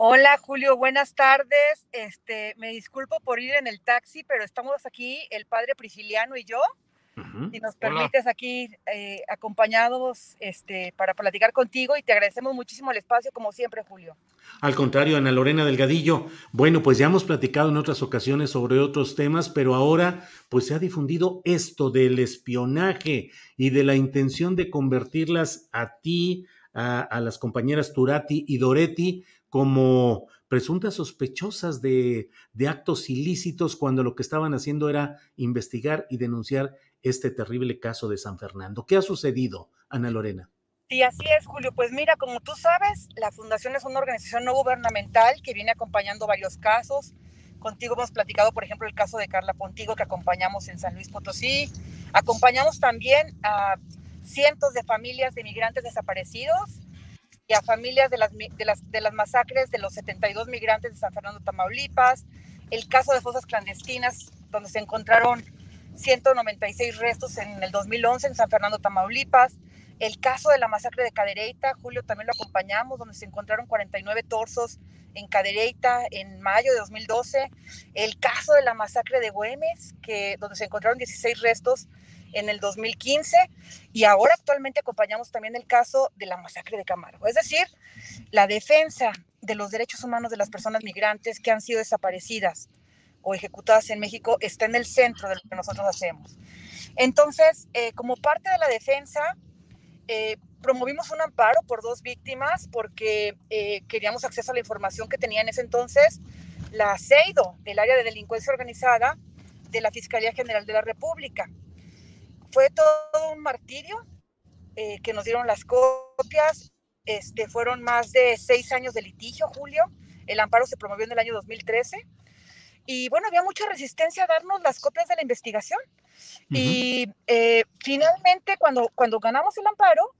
Hola Julio, buenas tardes. Este, me disculpo por ir en el taxi, pero estamos aquí, el padre Prisciliano y yo. Si nos permites aquí eh, acompañados este, para platicar contigo y te agradecemos muchísimo el espacio, como siempre, Julio. Al contrario, Ana Lorena Delgadillo. Bueno, pues ya hemos platicado en otras ocasiones sobre otros temas, pero ahora pues se ha difundido esto del espionaje y de la intención de convertirlas a ti, a, a las compañeras Turati y Doretti, como presuntas sospechosas de, actos ilícitos cuando lo que estaban haciendo era investigar y denunciar este terrible caso de San Fernando. ¿Qué ha sucedido, Ana Lorena? Sí, así es, Julio. Pues mira, como tú sabes, la Fundación es una organización no gubernamental que viene acompañando varios casos. Contigo hemos platicado, por ejemplo, el caso de Carla Pontigo que acompañamos en San Luis Potosí. Acompañamos también a cientos de familias de migrantes desaparecidos y a familias de las, de las, de las masacres de los 72 migrantes de San Fernando, Tamaulipas, el caso de fosas clandestinas, donde se encontraron 196 restos en el 2011 en San Fernando, Tamaulipas, el caso de la masacre de Cadereyta, Julio también lo acompañamos, donde se encontraron 49 torsos en Cadereyta en mayo de 2012, el caso de la masacre de Güemes, que, donde se encontraron 16 restos en el 2015 y ahora actualmente acompañamos también el caso de la masacre de Camargo. Es decir, la defensa de los derechos humanos de las personas migrantes que han sido desaparecidas o ejecutadas en México está en el centro de lo que nosotros hacemos. Entonces, eh, como parte de la defensa, eh, promovimos un amparo por dos víctimas porque eh, queríamos acceso a la información que tenía en ese entonces la CEIDO, el área de delincuencia organizada de la Fiscalía General de la República fue todo un martirio eh, que nos dieron las copias. Este, fueron más de seis años de litigio, Julio. El amparo se promovió en el año 2013. Y bueno, había mucha resistencia a darnos las copias de la investigación. Y eh, finalmente, cuando, cuando ganamos el amparo,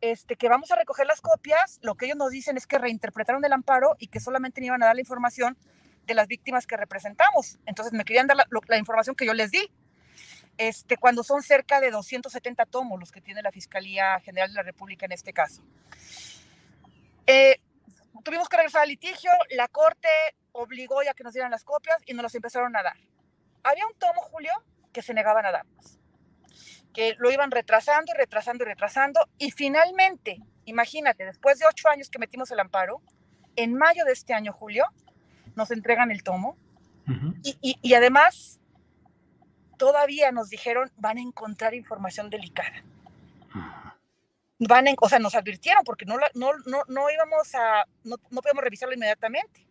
este, que vamos a recoger las copias, lo que ellos nos dicen es que reinterpretaron el amparo y que solamente me iban a dar la información de las víctimas que representamos. Entonces me querían dar la, la información que yo les di este, cuando son cerca de 270 tomos los que tiene la Fiscalía General de la República en este caso. Eh, tuvimos que regresar al litigio, la Corte obligó ya que nos dieran las copias y nos las empezaron a dar. Había un tomo, Julio, que se negaban a darnos, que lo iban retrasando y retrasando y retrasando, y finalmente, imagínate, después de ocho años que metimos el amparo, en mayo de este año, Julio, nos entregan el tomo, y, y, y además todavía nos dijeron van a encontrar información delicada. Van o sea, nos advirtieron porque no, no, no, no íbamos a, no, no podíamos revisarlo inmediatamente.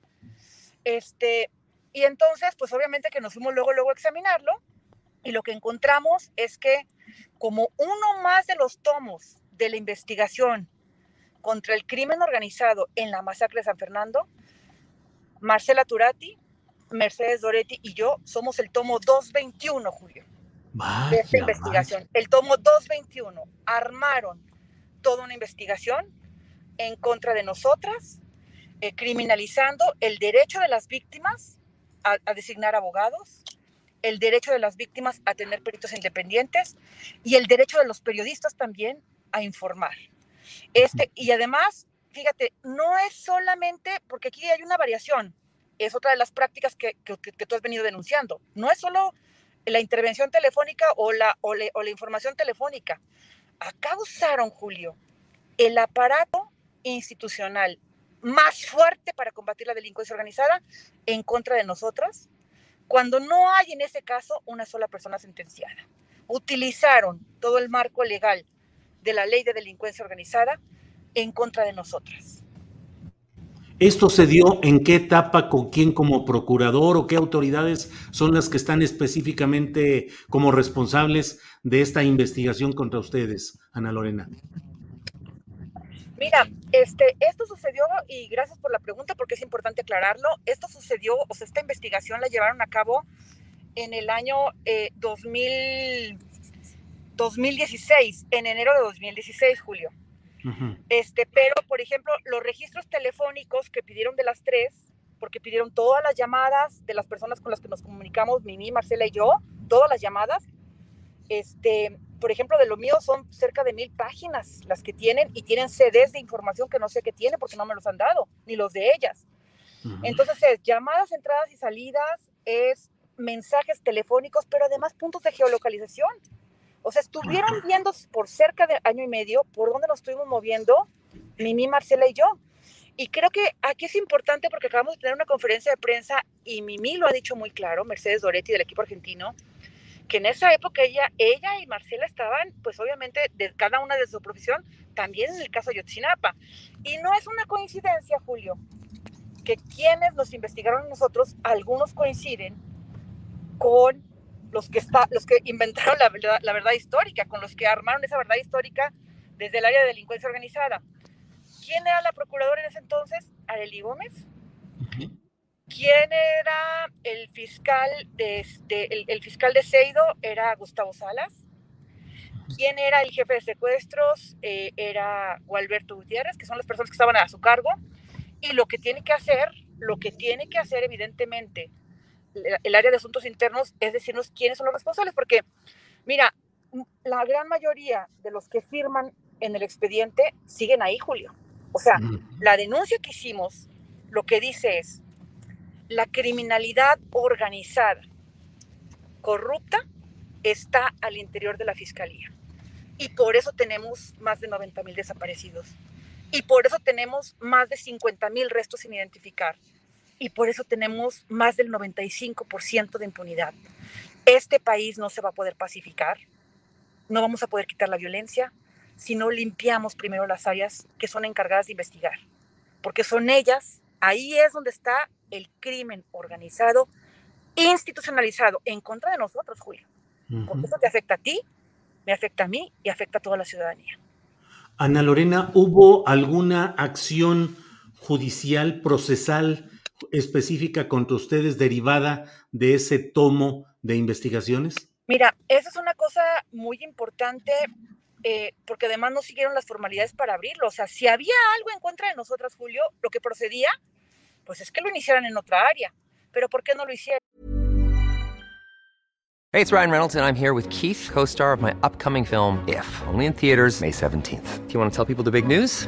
Este, y entonces, pues obviamente que nos fuimos luego, luego a examinarlo y lo que encontramos es que como uno más de los tomos de la investigación contra el crimen organizado en la masacre de San Fernando, Marcela Turati Mercedes Doretti y yo somos el tomo 221, Julio, de esta investigación. El tomo 221. Armaron toda una investigación en contra de nosotras, eh, criminalizando el derecho de las víctimas a, a designar abogados, el derecho de las víctimas a tener peritos independientes y el derecho de los periodistas también a informar. Este, y además fíjate, no es solamente, porque aquí hay una variación, es otra de las prácticas que, que, tú has venido denunciando, no es solo la intervención telefónica o la, o, la información telefónica. Acá usaron, Julio, el aparato institucional más fuerte para combatir la delincuencia organizada en contra de nosotros, cuando no hay en ese caso una sola persona sentenciada. Utilizaron todo el marco legal de la ley de delincuencia organizada en contra de nosotras. ¿Esto se dio en qué etapa, con quién como procurador o qué autoridades son las que están específicamente como responsables de esta investigación contra ustedes, Ana Lorena? Mira, este, esto sucedió, y gracias por la pregunta porque es importante aclararlo, esto sucedió, o sea, esta investigación la llevaron a cabo en el año 2000, 2016, en enero de 2016, Julio. Este, pero, por ejemplo, los registros telefónicos que pidieron de las tres, porque pidieron todas las llamadas de las personas con las que nos comunicamos, Mimi, Marcela y yo, todas las llamadas, este, por ejemplo, de lo mío son cerca de mil páginas las que tienen y tienen CDs de información que no sé qué tiene porque no me los han dado, ni los de ellas. Entonces es llamadas, entradas y salidas, es mensajes telefónicos, pero además puntos de geolocalización. O sea, estuvieron viendo por cerca de año y medio por dónde nos estuvimos moviendo, Mimi, Marcela y yo. Y creo que aquí es importante porque acabamos de tener una conferencia de prensa y Mimi lo ha dicho muy claro, Mercedes Doretti del equipo argentino, que en esa época ella, ella y Marcela estaban, pues obviamente, de cada una de su profesión, también en el caso de Yotzinapa. Y no es una coincidencia, Julio, que quienes nos investigaron nosotros, algunos coinciden con los que, está, los que inventaron la verdad, la verdad histórica, con los que armaron esa verdad histórica desde el área de delincuencia organizada. ¿Quién era la procuradora en ese entonces? Arely Gómez. ¿Quién era el fiscal de, este, el, fiscal de Seido? Era Gustavo Salas. ¿Quién era el jefe de secuestros? Eh, era Gualberto Gutiérrez, que son las personas que estaban a su cargo. Y lo que tiene que hacer, lo que tiene que hacer evidentemente el área de asuntos internos es decirnos quiénes son los responsables, porque mira, la gran mayoría de los que firman en el expediente siguen ahí, Julio. O sea, la denuncia que hicimos lo que dice es, la criminalidad organizada, corrupta, está al interior de la fiscalía. Y por eso tenemos más de 90 mil desaparecidos. Y por eso tenemos más de 50 mil restos sin identificar. Y por eso tenemos más del 95% de impunidad. Este país no se va a poder pacificar. No vamos a poder quitar la violencia si no limpiamos primero las áreas que son encargadas de investigar. Porque son ellas, ahí es donde está el crimen organizado institucionalizado en contra de nosotros, Julio. Porque eso te afecta a ti, me afecta a mí y afecta a toda la ciudadanía. Ana Lorena, ¿hubo alguna acción judicial, procesal específica contra ustedes derivada de ese tomo de investigaciones? Mira, esa es una cosa muy importante eh, porque además no siguieron las formalidades para abrirlo. O sea, si había algo en contra de nosotras, Julio, lo que procedía pues es que lo iniciaran en otra área. Pero ¿por qué no lo hicieron? Hey, it's Ryan Reynolds and I'm here with Keith, co-star of my upcoming film If, only in theaters May 17th. Do you want to tell people the big news?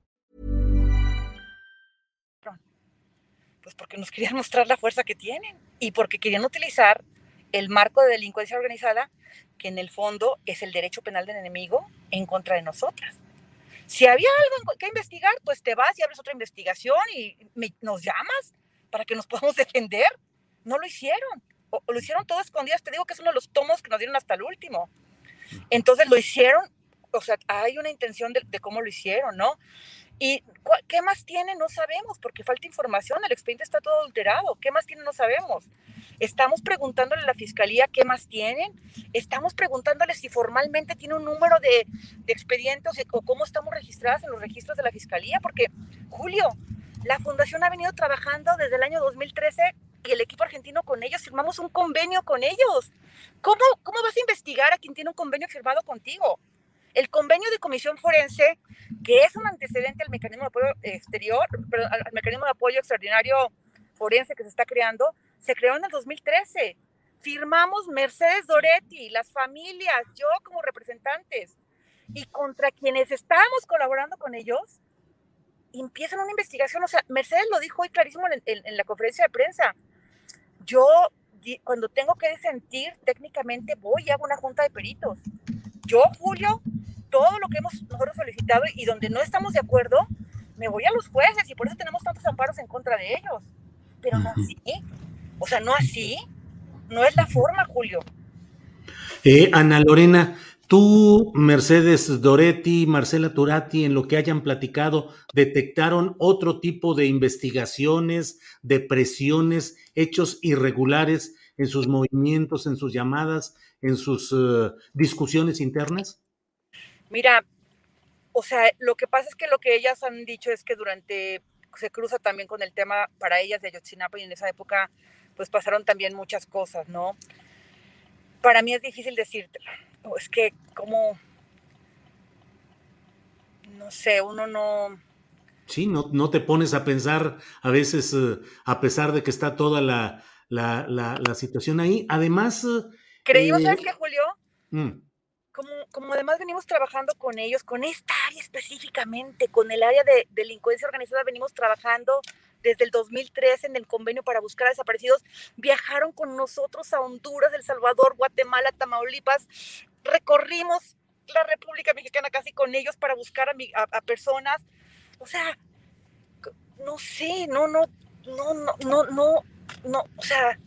Pues porque nos querían mostrar la fuerza que tienen y porque querían utilizar el marco de delincuencia organizada, que en el fondo es el derecho penal del enemigo en contra de nosotras. Si había algo que investigar, pues te vas y abres otra investigación y nos llamas para que nos podamos defender. No lo hicieron. o, lo hicieron todo escondidas. Te digo que es uno de los tomos que nos dieron hasta el último. Entonces lo hicieron, o sea, hay una intención de, de cómo lo hicieron, ¿no? ¿Y qué más tiene? No sabemos, porque falta información, el expediente está todo alterado. ¿Qué más tiene? No sabemos. Estamos preguntándole a la fiscalía qué más tienen. Estamos preguntándole si formalmente tiene un número de, de expedientes o cómo estamos registradas en los registros de la fiscalía, porque, Julio, la fundación ha venido trabajando desde el año 2013 y el equipo argentino con ellos, firmamos un convenio con ellos. ¿Cómo, cómo vas a investigar a quien tiene un convenio firmado contigo? El convenio de comisión forense, que es un antecedente al mecanismo de apoyo exterior, perdón, al mecanismo de apoyo extraordinario forense que se está creando, se creó en el 2013. Firmamos Mercedes Doretti, las familias, yo como representantes, y contra quienes estábamos colaborando con ellos, empiezan una investigación. O sea, Mercedes lo dijo hoy clarísimo en, en la conferencia de prensa. Yo, cuando tengo que disentir, técnicamente voy y hago una junta de peritos. Yo, Julio, todo lo que hemos nosotros solicitado y donde no estamos de acuerdo, me voy a los jueces y por eso tenemos tantos amparos en contra de ellos. Pero no así. O sea, no así. No es la forma, Julio. Eh, Ana Lorena, tú, Mercedes Doretti, Marcela Turati, en lo que hayan platicado, detectaron otro tipo de investigaciones, de presiones, hechos irregulares en sus movimientos, en sus llamadas, en sus uh, discusiones internas? Mira, o sea, lo que pasa es que lo que ellas han dicho es que durante, se cruza también con el tema para ellas de Ayotzinapa y en esa época pues pasaron también muchas cosas, ¿no? Para mí es difícil decírtelo. Es que como, no sé, uno no... Sí, no, no te pones a pensar a veces, uh, a pesar de que está toda la, la, la, la situación ahí. Además... Creímos, eh, ¿sabes qué, Julio? Mm como, como además venimos trabajando con ellos, con esta área específicamente, con el área de delincuencia organizada, venimos trabajando desde el 2013 en el convenio para buscar a desaparecidos, viajaron con nosotros a Honduras, El Salvador, Guatemala, Tamaulipas, recorrimos la República Mexicana casi con ellos para buscar a, a, personas, o sea, no sé, no, no, no, no, no, no, no, o sea,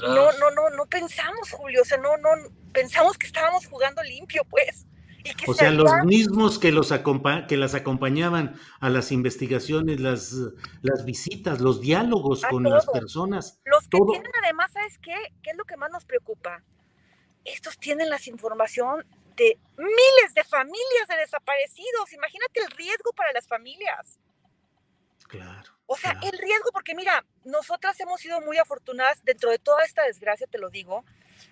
no, no, no, no pensamos, Julio, o sea, no, no, pensamos que estábamos jugando limpio, pues. o sea, los mismos que, los que las acompañaban a las investigaciones, las, las visitas, los diálogos con las personas. Los que tienen además, ¿sabes qué? ¿Qué es lo que más nos preocupa? Estos tienen la información de miles de familias de desaparecidos. Imagínate el riesgo para las familias. Claro. O sea, el riesgo, porque mira, nosotras hemos sido muy afortunadas dentro de toda esta desgracia, te lo digo,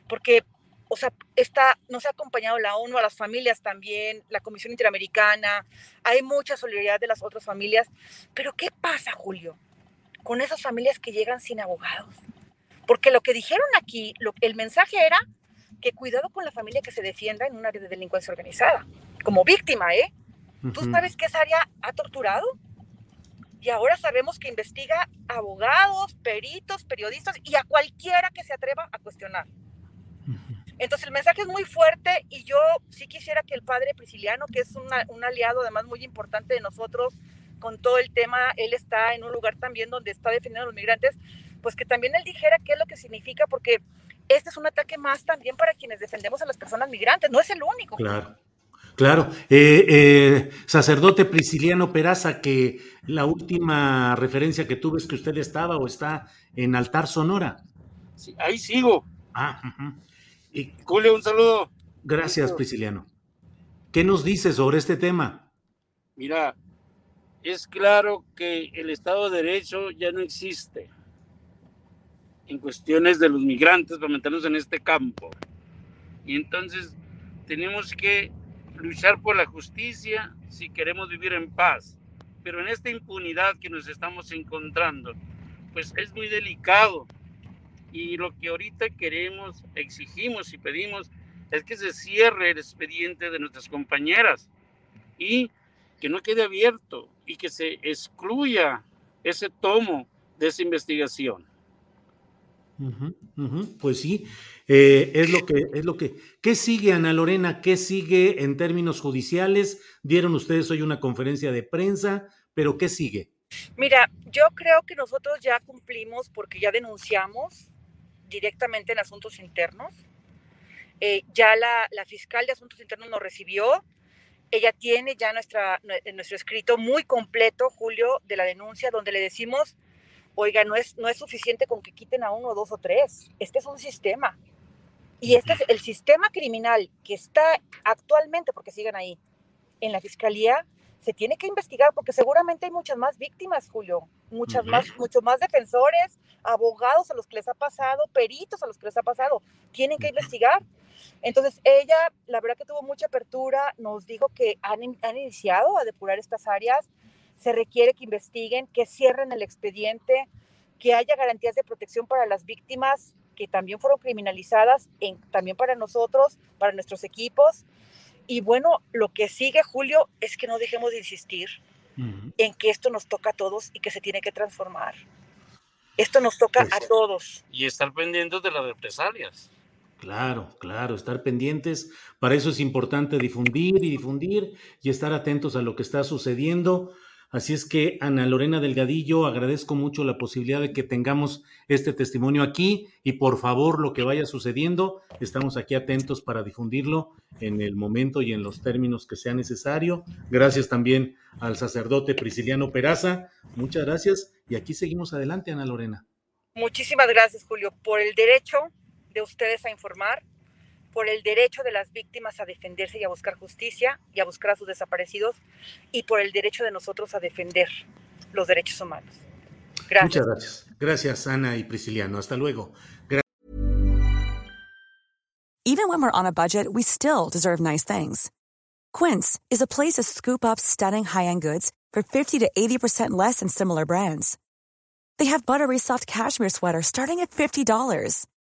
porque o sea, está, nos ha acompañado la ONU, a las familias también, la Comisión Interamericana, hay mucha solidaridad de las otras familias, pero ¿qué pasa, Julio, con esas familias que llegan sin abogados? Porque lo que dijeron aquí, lo, el mensaje era que cuidado con la familia que se defienda en un área de delincuencia organizada, como víctima, ¿eh? ¿Tú sabes que esa área ha torturado? Y ahora sabemos que investiga abogados, peritos, periodistas y a cualquiera que se atreva a cuestionar. Entonces el mensaje es muy fuerte y yo sí quisiera que el padre Prisciliano, que es un aliado además muy importante de nosotros con todo el tema, él está en un lugar también donde está defendiendo a los migrantes, pues que también él dijera qué es lo que significa, porque este es un ataque más también para quienes defendemos a las personas migrantes, no es el único. Claro. Claro, eh, eh, sacerdote Prisciliano Peraza, que la última referencia que tuve es que usted estaba o está en Altar Sonora. Sí, ahí sigo. Ah, uh y, Julio, un saludo. Gracias, Prisciliano. ¿Qué nos dice sobre este tema? Mira, es claro que el Estado de Derecho ya no existe en cuestiones de los migrantes para meternos en este campo. Y entonces tenemos que luchar por la justicia si queremos vivir en paz. Pero en esta impunidad que nos estamos encontrando, pues es muy delicado y lo que ahorita queremos, exigimos y pedimos es que se cierre el expediente de nuestras compañeras y que no quede abierto y que se excluya ese tomo de esa investigación. Pues sí, eh, es lo que es lo que. ¿Qué sigue, Ana Lorena? ¿Qué sigue en términos judiciales? Dieron ustedes hoy una conferencia de prensa, pero ¿qué sigue? Mira, yo creo que nosotros ya cumplimos porque ya denunciamos, directamente en asuntos internos. Eh, ya la, la, fiscal de asuntos internos nos recibió. Ella tiene ya nuestra, nuestro escrito muy completo, Julio, de la denuncia, donde le decimos, oiga, no es, no es suficiente con que quiten a uno, dos o tres. Este es un sistema. Y este es el sistema criminal que está actualmente, porque siguen ahí, en la fiscalía, se tiene que investigar porque seguramente hay muchas más víctimas, Julio, muchas más, muchos más defensores, abogados a los que les ha pasado, peritos a los que les ha pasado, tienen que investigar. Entonces ella, la verdad que tuvo mucha apertura, nos dijo que han, han iniciado a depurar estas áreas, se requiere que investiguen, que cierren el expediente, que haya garantías de protección para las víctimas que también fueron criminalizadas, en, también para nosotros, para nuestros equipos, y bueno, lo que sigue, Julio, es que no dejemos de insistir en que esto nos toca a todos y que se tiene que transformar. Esto nos toca a todos. Y estar pendientes de las represalias. Claro, claro, estar pendientes. Para eso es importante difundir y difundir y estar atentos a lo que está sucediendo. Así es que, Ana Lorena Delgadillo, agradezco mucho la posibilidad de que tengamos este testimonio aquí y por favor, lo que vaya sucediendo, estamos aquí atentos para difundirlo en el momento y en los términos que sea necesario. Gracias también al sacerdote Prisciliano Peraza. Muchas gracias y aquí seguimos adelante, Ana Lorena. Muchísimas gracias, Julio, por el derecho de ustedes a informar por el derecho de las víctimas a defenderse y a buscar justicia y a buscar a sus desaparecidos y por el derecho de nosotros a defender los derechos humanos. Gracias. Muchas gracias. Gracias, Ana y Prisciliano. Hasta luego. Even when we're on a budget, we still deserve nice things. Quince is a place to scoop up stunning high-end goods for 50 to 80% less than similar brands. They have buttery soft cashmere sweaters starting at $50